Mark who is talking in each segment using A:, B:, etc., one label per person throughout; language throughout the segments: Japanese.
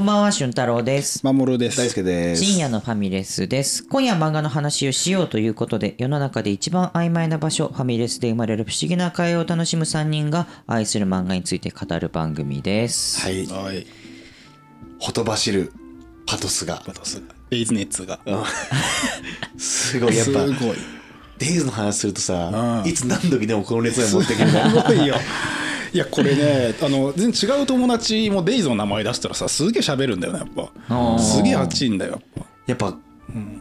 A: こんばんは、俊太郎です。
B: 守です。
C: 大輔です。
A: 深夜のファミレスです。今夜は漫画の話をしようということで、世の中で一番曖昧な場所、ファミレスで生まれる不思議な会話を楽しむ3人が愛する漫画について語る番組です。
C: はい。
B: はい。
C: ほとばしるパトスが。
B: バトス。デイズネッツが。
C: すごい。やっぱ
B: す、ごい。
C: デイズの話するとさ
B: う、ん
C: いつ何時でもこの熱を持ってくる
B: すごいよ。いやこれね あの全然違う友達もデイズの名前出したらさすげえ喋るんだよねやっ
A: あ
B: ぱ
A: ー。
B: すげえ熱いんだよやっ
C: やっぱ、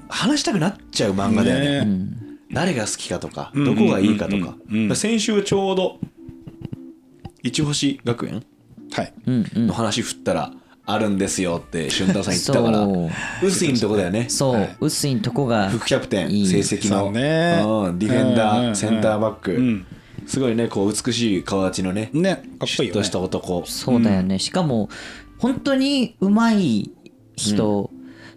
C: 話したくなっちゃう漫
B: ぱ
C: 画だよね。
B: ね
C: 誰が好きかとか、
B: ん
C: どこがいいかとか。
B: うんうんうん。
C: 先週ちょうど、一星学園
B: はい。
A: うんうん。
C: の話振ったら、あるんですよって俊太郎さん言ってたから。薄いんとこだよね。
A: そう、
B: はい。
A: 薄いんとこが
C: 副キャプテン成績の、ディフェンダー、
B: うんうんうん。
C: センターバック、
B: うん
C: すごいねこう美しい顔立ちのね
B: ねかっこいいよね。
C: シュッとした男。
A: そうだよね、しかも本当にうまい人、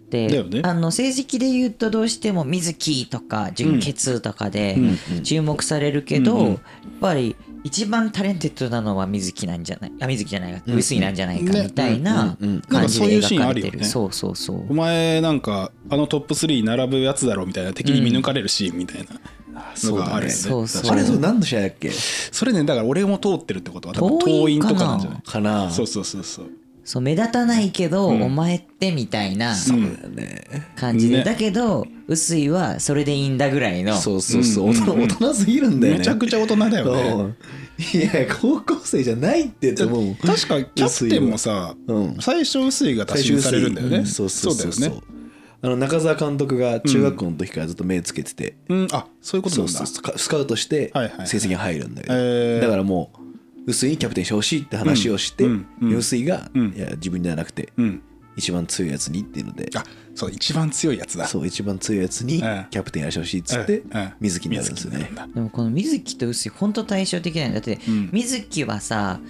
A: で、
B: だよね。
A: あの聖蹟で言うとどうしても水樹とか純潔とかで注目されるけど、やっぱり一番 talented なのは水樹なんじゃないあ水樹じゃない臼井なんじゃないか
B: ね。
A: みたいな
C: うん。うん。うん
A: 感じで
B: なんかそういうシーン
A: 描かれてる。
B: あるよね。
A: そうそうそう。
B: お前なんかあのトップ3に並ぶやつだろみたいな敵に見抜かれるシーンみたいなのがあるよね。
A: そうそう。
C: あれそれ何の試合だっけ？
B: それねだから俺も通ってるってことは多分
A: 遠いかな。
B: 遠いとかなんじゃない？
C: かな。
B: そうそうそうそう。
A: そう目立たないけど、お前ってみたいな感じで、
B: ね。
A: だけど薄いはそれでいいんだぐらいの。
C: そうそうそう、
B: うん
C: 大人大人すぎるんだよね。
B: めちゃくちゃ大人だよね。
C: う。んいや高校生じゃないってって思う
B: 確かキャプテンもさ、
C: うん。
B: 最初薄いが打診されるんだよね、
C: うん。そうそうそう。そう
B: だよね
C: あの中澤監督が中学校の時からずっと目つけてて、
B: うん。あそういうこと
C: そう
B: なんだ。
C: そうスカスカウトして
B: はいはいはい。
C: 成績が入るんだけど、
B: えー。
C: だからもう薄井にキャプテンしてほしいって話をして、
B: うん。うん。うん。
C: 薄井が、
B: うん。
C: いや自分じゃなくて、
B: うん。
C: 一番強いやつにっていうので。
B: あそう一番強いやつだ。
C: そう一番強いやつにキ
B: うん
C: ャプテンやらしてほしいっつって、水木になるんですよね。
A: でもこの水木と薄い本当対照的なんだって、
B: ん。
A: 水木はさ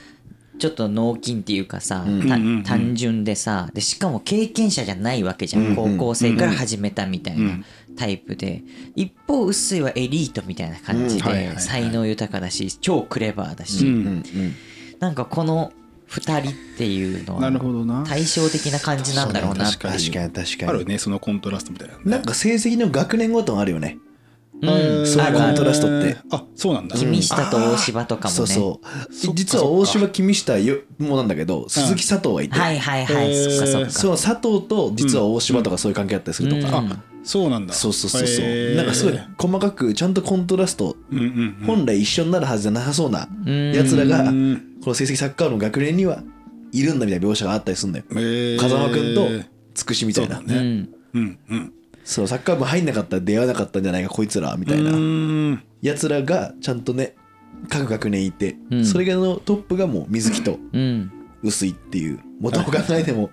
A: ちょっと脳筋っていうかさ、
C: うん。
A: た
B: うんうんうん。
A: 単純でさでしかも経験者じゃないわけじゃん、
C: うんうん。
A: 高校生から始めたみたい
B: うん
A: なタイプで。一方薄いはエリートみたいな感じ
B: うん。はいはいはい
A: で才能豊かだし超クレバーだし、
B: うん
C: うんうん。
A: なんかこの2人っていうの
B: なるほどな。
A: は対照的な感じなんだろうなっていう。
B: 確かに
C: 確かに確かに。
B: あるねそのコントラストみたいなね。
C: なんか成績の学年ごともあるよねそういうコントラストって。
B: えーあそうなんだ。
A: 君下と大柴とかもね。
C: そうそう。実は大島君下よもなんだけど鈴木佐藤がいて、
A: はいはいはい、
B: えー。
A: そっかそっか。
C: その佐藤と実は大島とかそういう関係あったりするとか、
A: うん。
B: あそうなんだ。
C: そうそうそうそう、なんかすごい細かくちゃんとコントラスト、
B: うんうんうん。
C: 本来一緒になるはずじゃなさそうなやつらが
B: うん。
C: この成績サッカーの学年にはいるんだみたいな描写があったりするんだよ、
B: えー。
C: 風間君とつくしみたいな。
B: そうだね。
A: うん
B: うんうん
C: そうサッカー部入んなかったら出会わなかったんじゃないかこいつらみたいうなん。やつらがちゃんとね各学年いて、
A: うん。
C: それがのトップがもう水木と
A: うん。
C: 薄いっていうもうどう考えても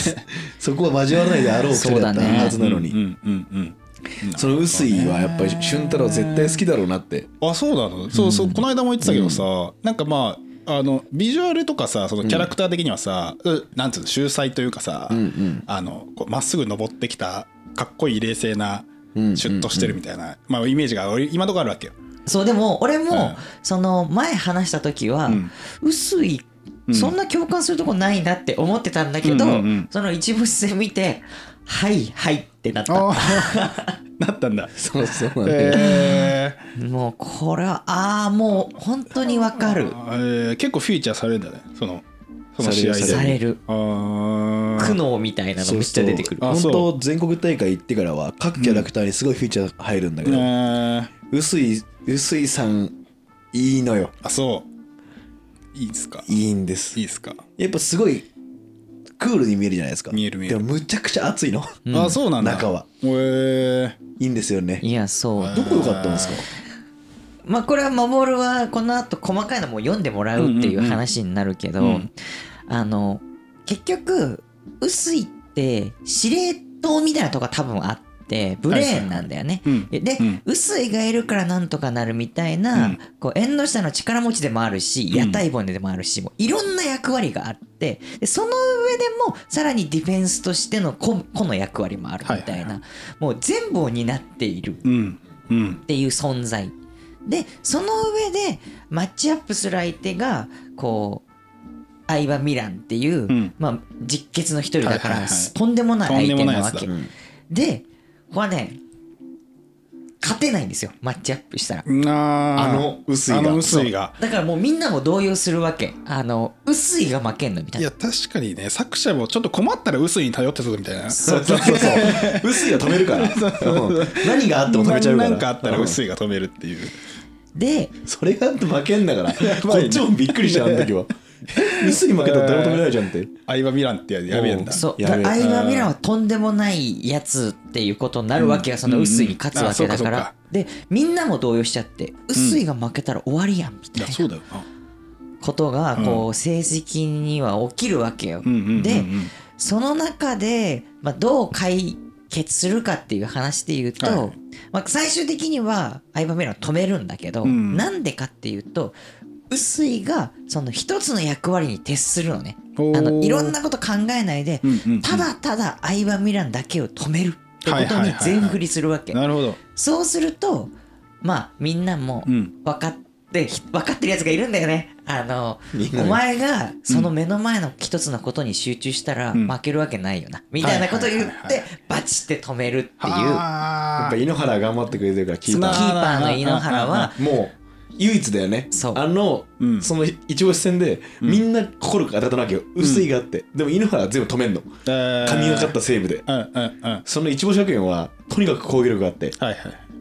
C: そこは交わらないであろう2人だったはずなのに。
B: うんうんうんうん。
C: その薄いはやっぱり俊太郎絶対好きだろうなって。
B: あそうなの？そうそうこの間も言ってたけどさなんかまああのビジュアルとかさそのキャラクター的にはさ、うなんていうの秀才というかさ
C: うんうん。
B: あのこうまっすぐ登ってきたかっこいい冷静な
C: うん
B: シュッとしてるみたいな、まあ、イメージが俺今のところあるわけよ。
A: そうでも俺も、
B: うん。
A: その前話した時は、
B: うん。
A: 薄いそんな共感するとこないなって思ってたんだけど、その一部戦見て「はいはい」ってなった。
B: ああ なったんだ。
C: そうそう
B: え
A: もうこれはああもう本当にわかる。
B: ーえー結構フィーチャーされるんだね。そのその試合で。
C: さ
A: される。
B: あー
A: 苦悩みたいなのめっちゃ出てくる。
B: あ
C: 本
B: そう。
C: 当全国大会行ってからは各キャラクターにすごいフィーチャー入るんだけど、
B: えー
C: 薄い薄いさんいいのよ。
B: あそう。いいですか？い
C: いいんです。
B: いですか、
C: やっぱすごいクールに見えるじゃないですか。
B: 見える見える。
C: でもむちゃくちゃ熱いの。
B: あそうなんだ。
C: 中は。
B: えー。
C: いいんですよね。
A: いやそう。
C: どこ良かったんですか？
A: まあこれは守はこの後細かいのも読んでもらうっていう話になるけど、あの結局薄いって司令塔みたいなとこが多分あってブレーンなんだよね。で、
B: うん。
A: 薄いがいるからなんとかなるみたいな、
B: うん。
A: こう縁の下の力持ちでもあるし屋台骨でもあるし、もういろんな役割があってでその上でもさらにディフェンスとしての個個の役割もあるみたいな、もう全部を担っているっていう存在。でその上でマッチアップする相手がこう相葉ミランっていう、
B: ん。
A: まあ、実血の一人だから、とんでもない相手なわけ。でここはね勝てないんですよ。マッチアップしたら。
B: あ
C: の薄いが。
B: 薄いが。
A: だからもうみんなも動揺するわけ。あの薄いが負けんのみたいな。
B: いや確かにね作者もちょっと困ったら薄いに頼ってたぞみたいな。
C: そう。そうそうそう。薄いが止めるから。うん。何があっても止めちゃうから。
B: なんかあったら
C: うん。
B: 薄いが止めるっていう。
A: で
C: それがあって負けんだから。こっちもびっくりしたあの時は 薄い負けたら誰も止めないじゃんって。
B: 相葉ミランってややべえんだ。
A: そう。
C: やべえ。
A: だ相葉ミランはとんでもないやつっていうことになるわけが、その薄いに勝つわけだから、でみんなも動揺しちゃって薄いが負けたら終わりやんみたいな。
B: そうだよな。
A: ことがこう成績には起きるわけよ。でその中で、まあ、どう解決するかっていう話で言うと、
B: はい。
A: まあ、最終的には相葉ミランを止めるんだけど、
B: うん。
A: なんでかっていうと臼井がその一つの役割に徹するのね。あのいろんなこと考えないで、
B: うんうんうん。
A: ただただ相葉ミランだけを止めるってことに
B: はいはいはいはい。
A: 全振りするわけ、
B: なるほど。
A: そうするとまあみんなも
B: うん。
A: 分かって、ひ分かってるやつがいるんだよね。あのお前がその目の前の一つのことに集中したら
B: ん。
A: 負けるわけないよな、みたいなことを言っ
B: はいはいはい
A: てバチって止めるっていう。キー。
C: や
B: は
C: っぱ井ノ原頑張ってくれてるからキーパ
B: つな
C: ー
A: パーの井ノ原は
C: もう唯一だよね。
A: そう。
C: あの、
B: うん。
C: その一押し戦で、みんな心が当たったわけよ。薄いがあって、でも井ノ原は全部止めんの。神がかったセーブで。
B: うんうんうん。はい
C: その一星学園はとにかく攻撃力があって
B: はい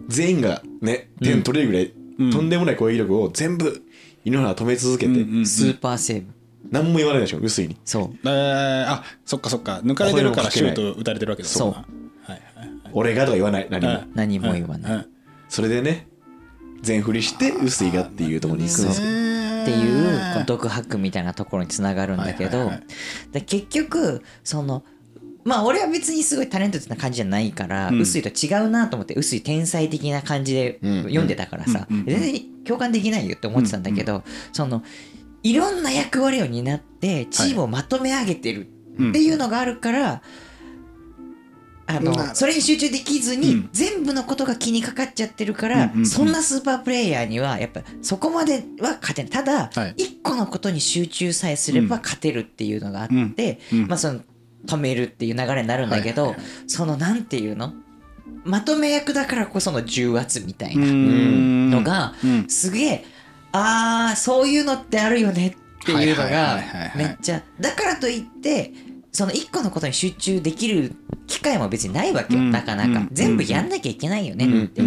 C: 全員がね点取れるぐらい、
B: うん。
C: とんでもない攻撃力を全部井ノ原は止め続けて、
B: うんうん
A: スーパーセーブ。
C: 何も言わないでしょ薄いに。
A: そう。
B: えー、あそっかそっか。抜かれてるからシュート打たれてるわけだ
A: そう。
B: はいはい
C: 俺がとか言わない何も、
B: うん。
A: 何も言わない、
B: うん
C: それでね全振りして薄いがっていうところに行くんです。よ
A: っていうこう独白みたいなところにつながるんだけど、
B: はいはいはい。
A: で結局そのまあ俺は別にすごいタレントな感じじゃないから、
B: うん。
A: 臼井と違うなと思って臼井天才的な感じで
C: うん。
A: 読んでたからさ、
B: うん。うん。
A: 全然共感できないよって思ってたんだけど、そのいろんな役割を担ってチームをまとめ上げてるっていうのがあるから、あの
B: な
A: それに集中できずに、
B: うん。
A: 全部のことが気にかかっちゃってるから、そんなスーパープレイヤーにはやっぱそこまでは勝てない。ただ、
B: はい
A: 一個のことに集中さえすれば勝てるっていうのがあって、まあその止めるっていう流れになるんだけど、そのなんていうの？まとめ役だからこその重圧みたいな
B: うん。
A: のが
B: うん。
A: すげえあーそういうのってあるよねっていうの
B: はい
A: がめっちゃだからといってその一個のことに集中できる機会も別にないわけよ、
B: うん。
A: なかなか、
B: うん。
A: 全部やんなきゃいけないよね。って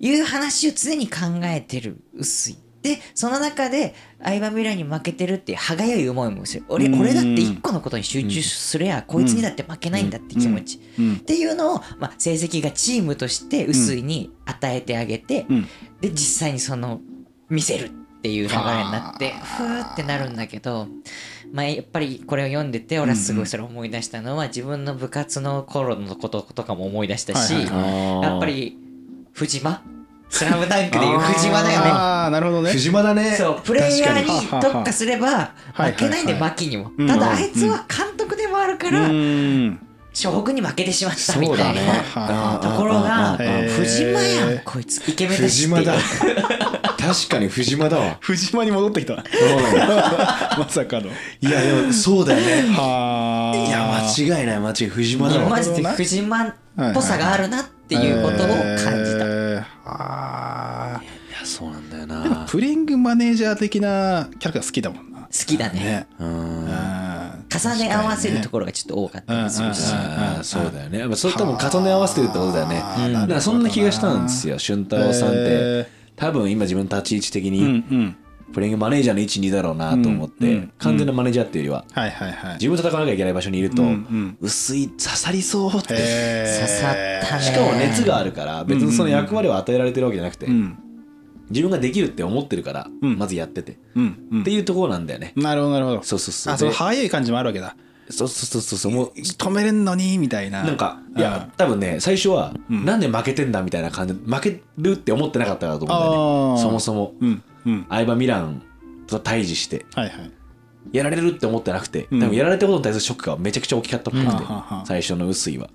A: いう話を常に考えてる薄い。でその中で相葉ミラに負けてるっていう歯がゆい思いもする。俺
B: うん。
A: 俺だって一個のことに集中すればこいつにだって負けないんだって気持ち、
B: うん。
A: っていうのを、まあ、成績がチームとして薄いに与えてあげて、
B: うん。
A: で実際にその見せるっていう流れになってふーってなるんだけど、まあ、やっぱりこれを読んでて俺はすごいそれを思い出したのは自分の部活の頃のこととかも思い出したし、
B: はいはい
A: やっぱり藤間？スラムダンクでいう藤間だよね。
B: ああなるほどね。
C: 藤間だね。
A: そうプレイヤーに特化すれば
B: はい
A: 負けないんで牧にも。
B: うん。
A: ただあいつは監督でもあるから
B: うん
A: 湘北に負けてしまったみたい
C: そうだね。
A: なところが藤間やんこいつイケメンだし
C: 藤間だ。確かに藤間だわ。
B: 藤間に戻ってきた。まさかの。
C: いやでもそうだよね。
B: はあ
C: いや間違いない間違い藤間だわ
A: マジで藤間っぽさがあるなっていうことを感じた。
B: えーあ
C: いやそうなんだよ
B: ー
C: な
B: プレイングマネージャー的なキャラクター好きだもんな。
A: 好きだね。
B: ね。
C: うん。
B: うん
A: 重ね合わせるところがちょっと多かったりするし。
C: あーそうだよね。やっぱそれ多分重ね合わせてるってことだよね。
B: はあ
C: だからそんな気がしたんですよ。俊太郎さんって。
B: へ
C: 多分今自分の立ち位置的に
B: ん
C: プレイングマネージャーの位置にいだろうなと思っ
B: うんうん。
C: て完全なマネージャーっていうよりは
B: はいはいはい。
C: 自分と戦わなきゃいけない場所にいると薄い刺さりそうって
A: 刺さったね。
C: しかも熱があるから別にその役割を与えられてるわけじゃなくて
B: うん
C: 自分ができるって思ってるから
B: うん。
C: まずやってて。っていうところなんだよね。
B: なるほどなるほど。
C: そうそうそう。
B: あそのい感じもあるわけだ。
C: そうそうそうそうもう
B: 止めれんのにみたいな。
C: なんかいや多分ね最初はなんで負けてんだみたいな感じで負けるって思ってなかったからと思うんだよね。そもそも。
B: うんうん。
C: 相葉ミランと対峙して。
B: はいはい。
C: やられるって思ってなくて、
B: うん。
C: 多分やられたことに対するショックがめちゃくちゃ大きかったっぽくて、最初の薄いは。で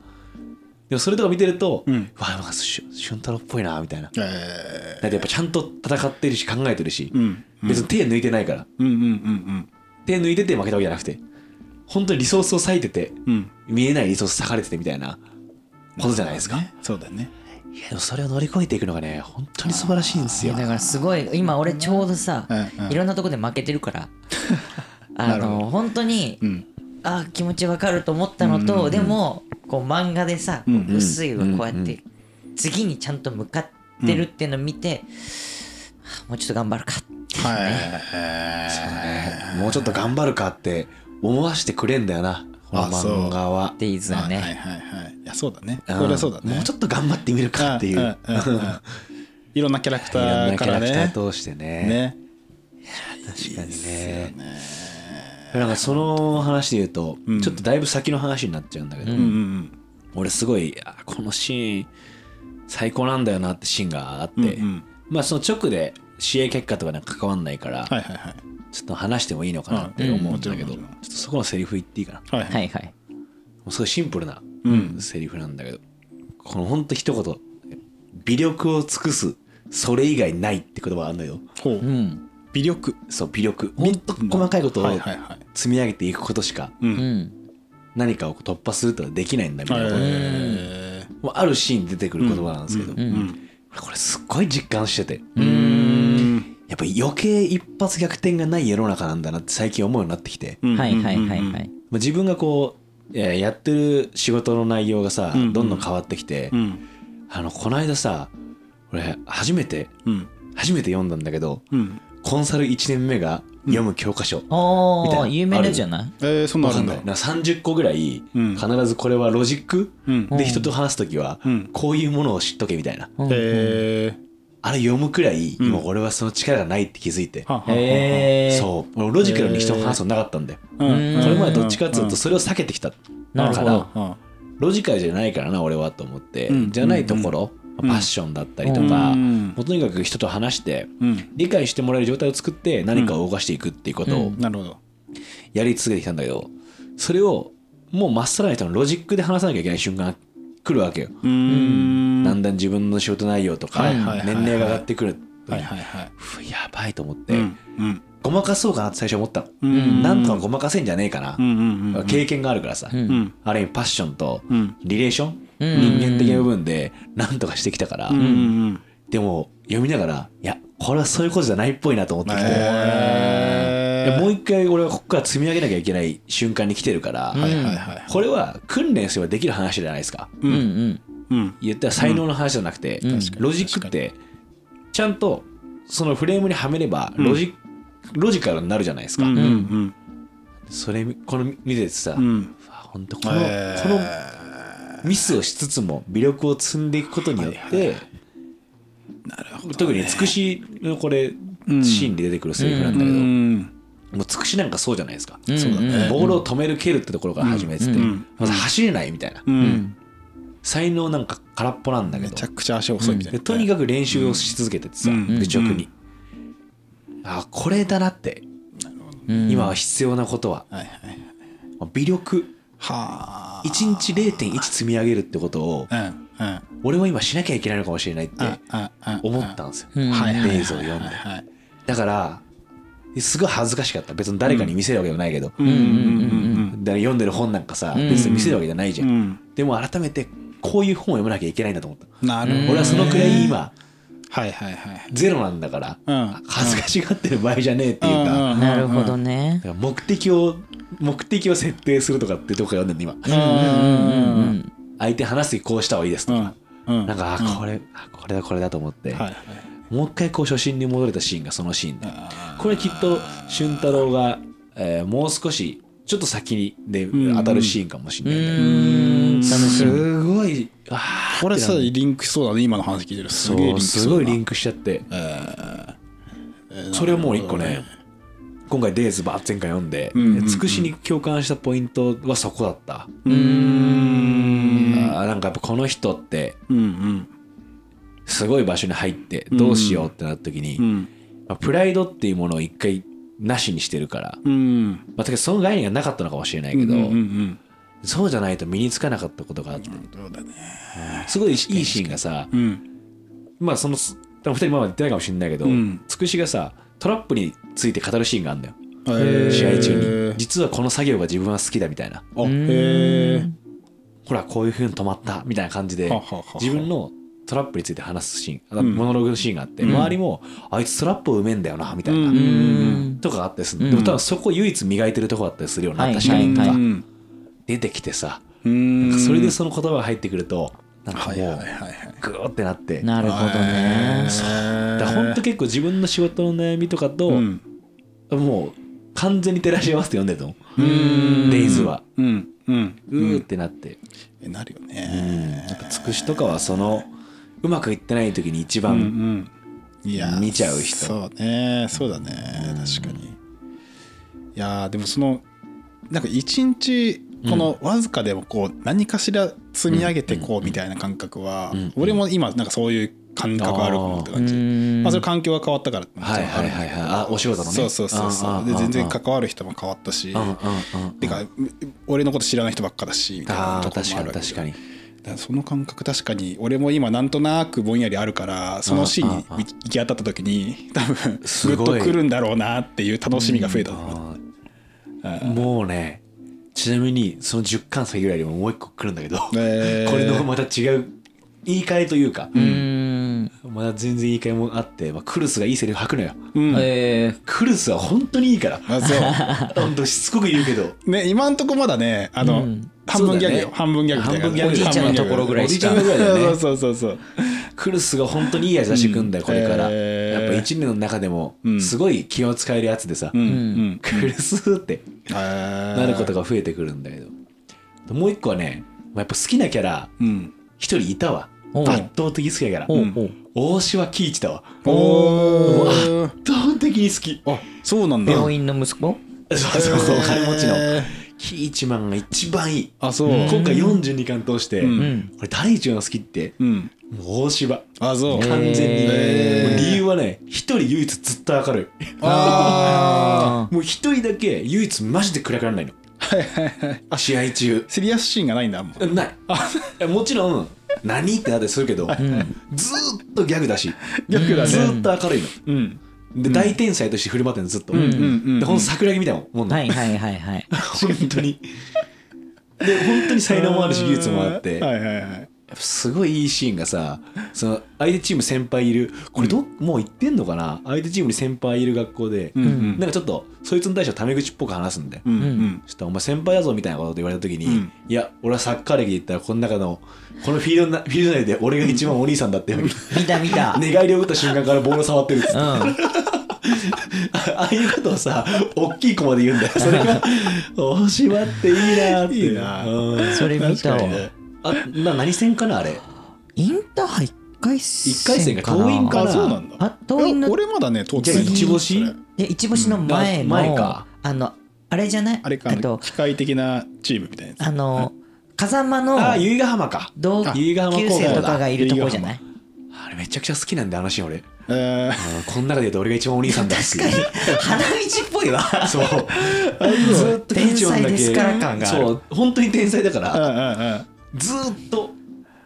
C: もそれとか見てると、
B: うん。
C: わあなんかし俊太郎っぽいなみたいな。だ
B: え
C: ってやっぱちゃんと戦ってるし考えてるし、
B: ーうん。
C: 別に手抜いてないから。
B: うんうんうん
C: 手抜いてて負けたわけじゃなくて本当にリソースを割いてて
B: うん。
C: 見えないリソース割かれててみたいなことじゃないですか、
B: ね。そうだよね。
C: いやでもそれを乗り越えていくのがね本当に素晴らしいんですよ。
A: だからすごい今俺ちょうどさ
B: うんうん。
A: いろんなとこで負けてるから。あの本当に
B: うん
A: あ気持ちわかると思ったのとでもこう漫画でさ薄いをこうやって次にちゃんと向かってるっていうのを見てあもうちょっと頑張るかっていうね。
C: もうちょっと頑張るかって思わせてくれんだよな。漫画は
A: デイズは
B: はいはい
A: ね
B: はいはい。いやそうだね。
C: うん。
B: これはそうだね。
C: もうちょっと頑張ってみるかっていう。
B: いろんなキャラクタ
C: いろん
B: ー
C: なキャラク
B: からね
C: ター通してね。
B: ね。
C: 確かにねなんかその話で言うと、ちょっとだいぶ先の話になっちゃうんだけど、
B: うんうん
C: 俺すごいあこのシーン最高なんだよなってシーンがあって、
B: うんうん。
C: まあその直で試合結果とかなんか関わんないから、
B: はいはいはい。
C: ちょっと話してもいいのかなって思うんだけど、
B: うんもち
C: ょっとそこのセリフ言っていいかな？も
B: はいは
A: はいいはい。
C: うすごいシンプルな
B: うん。
C: セリフなんだけど、このほんと一言微力を尽くすそれ以外ないって言葉があるのよ。
B: ほう。
A: うん。
B: 微力。
C: そう微力。ほんと細かいことを積み上げていくことしか。何かを突破するとはできないんだみたいな。ことあるシーンに出てくる言葉なんですけど、これすっごい実感してて。
B: うん。
C: やっぱ余計一発逆転がない世の中なんだなって最近思うようになってきて、
B: うん。
A: はいはいはいはい。
C: まあ自分がこうえーやってる仕事の内容がさ、
B: うん。
C: どんどん変わってきて、
B: うん。
C: あのこの間さ俺初めて
B: うん。
C: 初めて読んだんだけど
B: うん
C: コンサル1年目が読む教科書、みたい
A: ああ、
C: な。
A: 有名じゃない？
B: えーそんなあるんだ。
C: ない。なんか30個ぐらい
B: うん。
C: 必ずこれはロジック
B: うん。
C: で人と話す時は
B: うん。
C: こういうものを知っとけみたいな。
A: うん。
B: え
C: あれ読むくらい
B: うん。
C: 今俺はその力がないって気づいて。
B: ーははは
A: へえ。
C: そう。俺ロジカルに人と話すのなかったんだよ。
B: うん。
A: うん。
C: これまでどっちかっていうとそれを避けてきた
A: なるほど。
B: うん。
C: ロジカルじゃないからな俺はと思って、
B: うん。
C: じゃないところ、
B: うん
C: パッションだったりとか、
B: うん。
C: もうとにかく人と話して
B: うん。
C: 理解してもらえる状態を作って何かを動かしていくっていうことをやり続けてきたんだけどそれをもうまっさらな人のロジックで話さなきゃいけない瞬間が来るわけよ、
B: うん。
C: だん。だん自分の仕事内容とか年齢が上がってくる
B: はいはいは
C: ふやばいと思って、
B: いうんうん。
C: ごまかそうかなって最初思ったの、
B: うん。
C: なんとかごまかせんじゃねえかな、
B: うんうんうん
C: 経験があるからさ、
A: うん。
B: うん
C: ある意味パッションと
B: うん。
C: リレーション、
A: うん。
C: 人間的な部分で何とかしてきたから、
B: うんうん
C: でも読みながらいやこれはそういうことじゃないっぽいなと思ってきて、もう一回俺はここから積み上げなきゃいけない瞬間に来てるから、これは訓練すればできる話じゃないですか。
A: うん。うん。
B: うん
C: 言ったら才能の話じゃなくて、
A: うん。
C: ロジックってちゃんとそのフレームにはめればロジ,、ロジカルになるじゃないですか、
B: うんうん。
C: それこの見ててさ、
B: うん。
C: 本当この、
B: えー。
C: このミスをしつつも微力を積んでいくことによって、特につくしのこれ、
B: うん。
C: シーンで出てくるセリフなんだ
B: う
C: けど、
B: ん。
C: もうつくしなんかそうじゃないですか、
A: うん。
B: そうだね。
C: ボールを止める蹴るってところから始めてて、
B: うん。
C: まず走れないみたいな、
B: う
A: うんん。
C: 才能なんか空っぽなんだけど。
B: めちゃくちゃ足遅いみたいな。
C: でとにかく練習をし続けててさ、
B: うん。
C: 愚直に、あこれだなって、
A: うん。
C: 今は必要なことは。
B: はいはい
C: 微力。
B: はあ。
C: 1日0.1積み上げるってことを俺は今しなきゃいけないのかもしれないって思ったんですよ、
A: うん。
B: はいはいはい
C: レイズを読んで。
B: はい。
C: だからすごい恥ずかしかった。別に誰かに見せるわけでもないけど、読んでる本なんかさ、
A: うん。
C: 別に見せるわけじゃないじゃん。でも改めてこういう本を読まなきゃいけないんだと思った、
B: なるほど
C: 俺はそのくらい今
B: はいはいはい
C: ゼロなんだから、
B: うん。
C: 恥ずかしがってる場合じゃねえっていうか,、
B: うん
A: なるほどね。
C: 目的を目的を設定するとかっていうとこから読んでる今、
A: うんうんうんうん
C: 相手話す時こうした方がいいですとか、
B: うん。
C: なんかあこれ、あこれだこれだと思って、
B: はいはい。
C: もう一回こう初心に戻れたシーンがそのシーンで。
B: あ
C: これきっと俊太郎が、えーもう少しちょっと先で
B: ん
C: 当たるシーンかもし
A: う
C: れないんだけど、
A: ーん。楽しみ。
C: すごいあー
B: これさリンクしそうだね今の話聞いてる。すげえリン
C: そう
B: クしそうだ。な
C: すごいリンクしちゃって。それをもう一個ね今回デイズバー前回読んで
B: んうんうん。
C: つくしに共感したポイントはそこだった、
B: うーん。
C: あーなんかやっぱこの人って
B: うんうん。
C: すごい場所に入ってどうしようってなった時に、
B: うん。
C: まあプライドっていうものを一回なしにしてるから、
B: うん。
C: まあ、だその概念がなかったのかもしれないけど、
B: うんうん
C: そうじゃないと身につかなかったことがあって、
B: そうだね。
C: すごいいいシーンがさ、
B: うん
C: まあその多分二人まだ言ってないかもしれないけど、
B: うん。
C: つくしがさトラップについて語るシーンがあるんだよ。試合中に。実はこの作業が自分は好きだみたいな。ほらこういう風に止まったみたいな感じで自分のトラップについて話すシーン、
B: ん。
C: モノローグのシーンがあって、周りもあいつトラップを埋めんだよなみたいな、
A: うん。
C: とかがあったりする、
A: うん。
C: でも多分そこ唯一磨いてるとこだったりするようになったシ
A: はい
C: ーンとか
B: うん。
C: 出てきてさ、
B: うん。
C: なんかそれでその言葉が入ってくるとなんかもうグーってなって。
A: なるほどね。
C: だから本当結構自分の仕事の悩みとかと、
B: うん。
C: もう完全に照らし合わせて読んでると思う。
B: うん。
C: デイズは。
B: うん。うん。
C: うーってなって、
B: えなるよ
C: うん。
B: ね
C: やっぱつくしとかはそのうまくいってない時に一
B: うんう
C: 番、
B: ん。いや
C: 見ちゃう人。
B: そうね。そうだね。確かに。いやーでもそのなんか一日このわずかでもこう何かしら積み上げてこうみたいな感覚は
C: うん。
B: 俺も今なんかそういう感覚あるかもって感じまあそれ環境が変わったからって
C: はいはいはいはい。あお仕事のね。
B: そうそうそうそう。で全然関わる人も変わったし。てか俺のこと知らない人ばっかだしみたいなとこもあるわけ
C: に確かに
B: その感覚確かに俺も今なんとなくぼんやりあるからそのシーンに
C: うんうん
B: 行き当たった時に多分グッとくるんだろうなっていう楽しみが増えた。と思う
C: あーもうねちなみにその10巻先ぐらいにももう一個来るんだけど、
B: えー。
C: これのまた違う言い換えというか、
A: うん。
C: まだ全然言い換えもあって、まあ、クルスがいいセリフ吐くのよ。
B: うん。
A: え
C: クルスは本当にいいから。
B: あそ
C: 本当しつこく言うけど。
B: うね今んとこまだねあの、
A: うん
B: 半分ギャグよ、
C: ね。
B: 半分ギャグ
C: 半分ギャグ
A: おじいちゃんのところぐらいしか。
C: おじいちゃんぐらいだよね
B: そう。そうそうそう。
C: クルスが本当にいい味出してくんだよ、
B: うん。
C: これから、
B: えー
C: やっぱ1年の中でも
B: うん
C: すごい気を使えるやつでさ、
B: うん。うん。
C: クルスって
B: な
C: なることが増えてくるんだけど。もう一個はねまあやっぱ好きなキャラ
B: うん。
C: 一人いたわ。圧倒的好きなキャラ。大島喜一だわ。
B: お
C: 圧
B: ー
C: 倒的に好き。
B: あそうなんだ。
A: 病院の息子？
C: そうそうそう金持ちの
B: えー
C: 喜一マンが一番いい。
B: あそう。
A: うん
C: 今回42巻通して、
B: うん。
A: うん
C: 俺第一番好きって
B: うん。
C: もう大柴
B: あそう。
A: えー
C: 完全に、理由はね一人唯一ずっと明るい。
B: あ
C: もう一人だけ唯一マジで暗くならないの。試合中。
B: シリアスシーンがないんだもん
C: ない。いやもちろん何ってなったりするけど、
A: うん。
C: ずーっとギャグだし
B: 逆だね。
C: ずーっと明るいの。
B: うん
C: で、大天才として振る舞ってるのずっと、
B: うんうんうん
C: でほんと桜木みたいなもんなの
A: はいはいはいはい。
C: 本当に。で本当に才能もあるし技術もあって、
B: はいはいはい。
C: やっぱすごいいいシーンがさその相手チーム先輩いる。これど、もう言ってんのかな？相手チームに先輩いる学校で、
B: うんうん。
C: なんかちょっとそいつに対してはタメ口っぽく話すんだよ、
B: うんうん。
C: そしたらお前先輩だぞみたいなことで言われた時に、
B: うん。
C: いや俺はサッカー歴で言ったらこの中のこのフィールドなフィールド内で俺が一番お兄さんだって
A: 見た見た。
C: 寝返りを打った瞬間からボール触ってるっつって、
A: うん
C: ああいうことをさ大きい子まで言うんだよ。それが大島っていいなって。
B: いいな。
C: うん。
A: それ見たわ。
C: あな何戦かなあれ？
A: インターハイ1回戦
C: 一回戦か。桐蔭か
B: あ
C: な
B: そうなんだ。
A: あの
B: 俺まだね通っい。
C: 一星
B: それ。
A: で一星の前
C: うん。
A: の
C: 前か。
A: あのあれじゃない？
B: あれか。
A: えっと
B: 機械的なチームみたいなやつ。
A: あの風間の
C: ああ由比ヶ浜か。
A: 同級
C: 高校だ
A: 生とかがいるとこじゃない？
C: あれめちゃくちゃ好きなんだよあのシーン俺。この中で言うと俺が一番お兄さんだ
A: 確かに花道っぽいわ。
C: そう。ずっと
A: 天才ですから感が
C: そう。本当に天才だからずーっと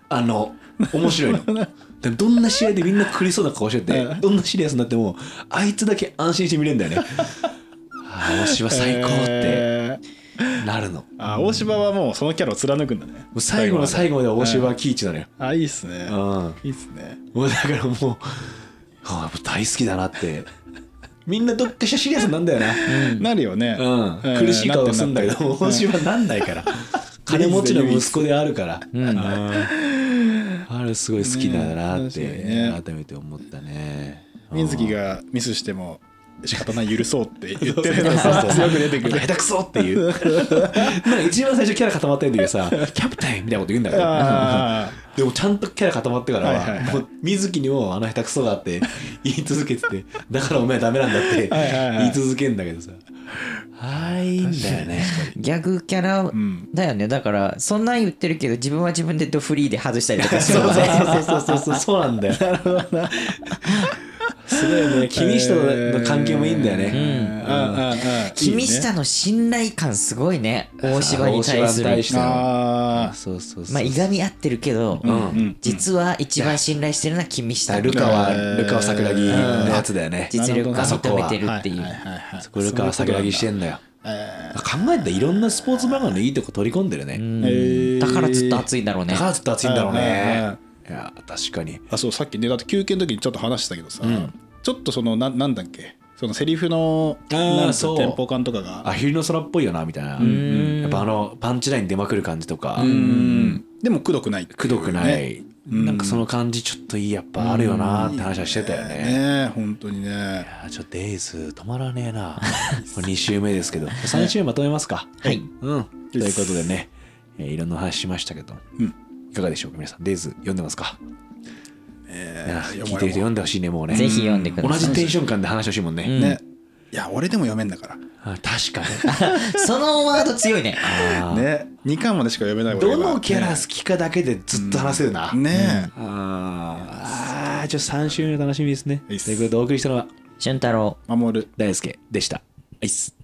C: あの面白いの。でもどんな試合でみんな苦しそうな顔してて
B: うん。
C: どんなシリアスになってもあいつだけ安心して見れるんだよね。ああ大島最高って。
B: えー
C: なるの。も
B: あ大柴はもうそのキャラを貫くんだね。
C: う最後の最後まで大島
B: うん
C: 喜一なのよ。
B: あいいっすね。
C: うん。
B: いいっすね。
C: もうだからもう、はあ、大好きだなって。みんなどっかしらシリアスなんだよな。
B: なるよね。
C: うん。
B: えー
C: 苦しい顔するんだけど、大島なんないから。金持ちの息子であるから。
A: うん。
C: うん。あれすごい好きだなっ
B: ね。
C: て改めて思ったね。
B: 水木がミスしても仕方ない許そうって言ってるのが強く出てくる。
C: 下手くそっていう。なんか一番最初キャラ固まってる時はさ、キャプテンみたいなこと言うんだけど。
B: あ
C: でもちゃんとキャラ固まってからは、
B: はいはいはい。
C: もう水木にもあの下手くそがあって 言い続けてて、だからお前はダメなんだって言い続けんだけどさ。ああ、いいんだよね。
A: ギャグキャラ
B: ん
A: だよね。だからそんなん言ってるけど自分は自分でドフリーで外したりとかす
C: そうそう
A: るよね
C: そうそうそうそう、そうなんだよ。すごいね 君下の関係もいいんだよね、
B: うん。うんうん
A: 君
B: いいね。
A: 下の信頼感すごいね大芝に対する
C: 大芝に対しての
B: あ
C: そうそうそう。
A: まあいがみ合ってるけど、
B: あうん。
A: 実は一番信頼してるのは君下
C: ルカは
B: えー
C: ルカは桜木のやつだよね。
A: 実力が認めてるっていう。
C: そこルカは桜木してんだよ。
B: え
C: 考えたらいろんなスポーツ漫画のいいとこ取り込んでるね、
A: だからずっと熱いんだろうね。
C: だからずっと熱いんだろうね。
B: はい
C: や確かに。
B: あそうさっきねだって休憩の時にちょっと話したけどさ、ちょっとそのななんだっけ？そのセリフのなんつう
C: そう。
B: テンポ感とかが。
C: アヒルの空っぽいよなみたいな。やっぱあのパンチライン出まくる感じとか。
B: うん。でもくどくない。
C: くどくない、
B: ね
C: なんかその感じちょっといいやっぱあるよなって話はしてたよね、
B: ね本当にね。
C: いやちょっとデイズ止まらねえな。これ2週目ですけど。3週目まとめますか。
A: はい。
C: うん。ということでね、えーいろんな話しましたけど、
B: うん。
C: いかがでしょうか皆さん。デイズ読んでますか、聞いてる人読んでほしいねもうね。
A: ぜひ読んでくだ
C: 同
A: さい。
C: じテンション感で話してほしいもんね、
A: うん
B: ね。いや俺でも読めんだから。
C: あ確かに。
A: そのワード強いね。
C: あー。
B: ね。2巻までしか読めない俺
C: ど
B: は
C: のキャラ好きかだけでずっと話せるな、
B: ね。
C: あー。あーじゃあ3週目楽しみですね。と
B: いいうっす。
C: ことでお送りしたのは？
A: 俊太郎。
B: 守る。
C: 大輔でした。はいっす。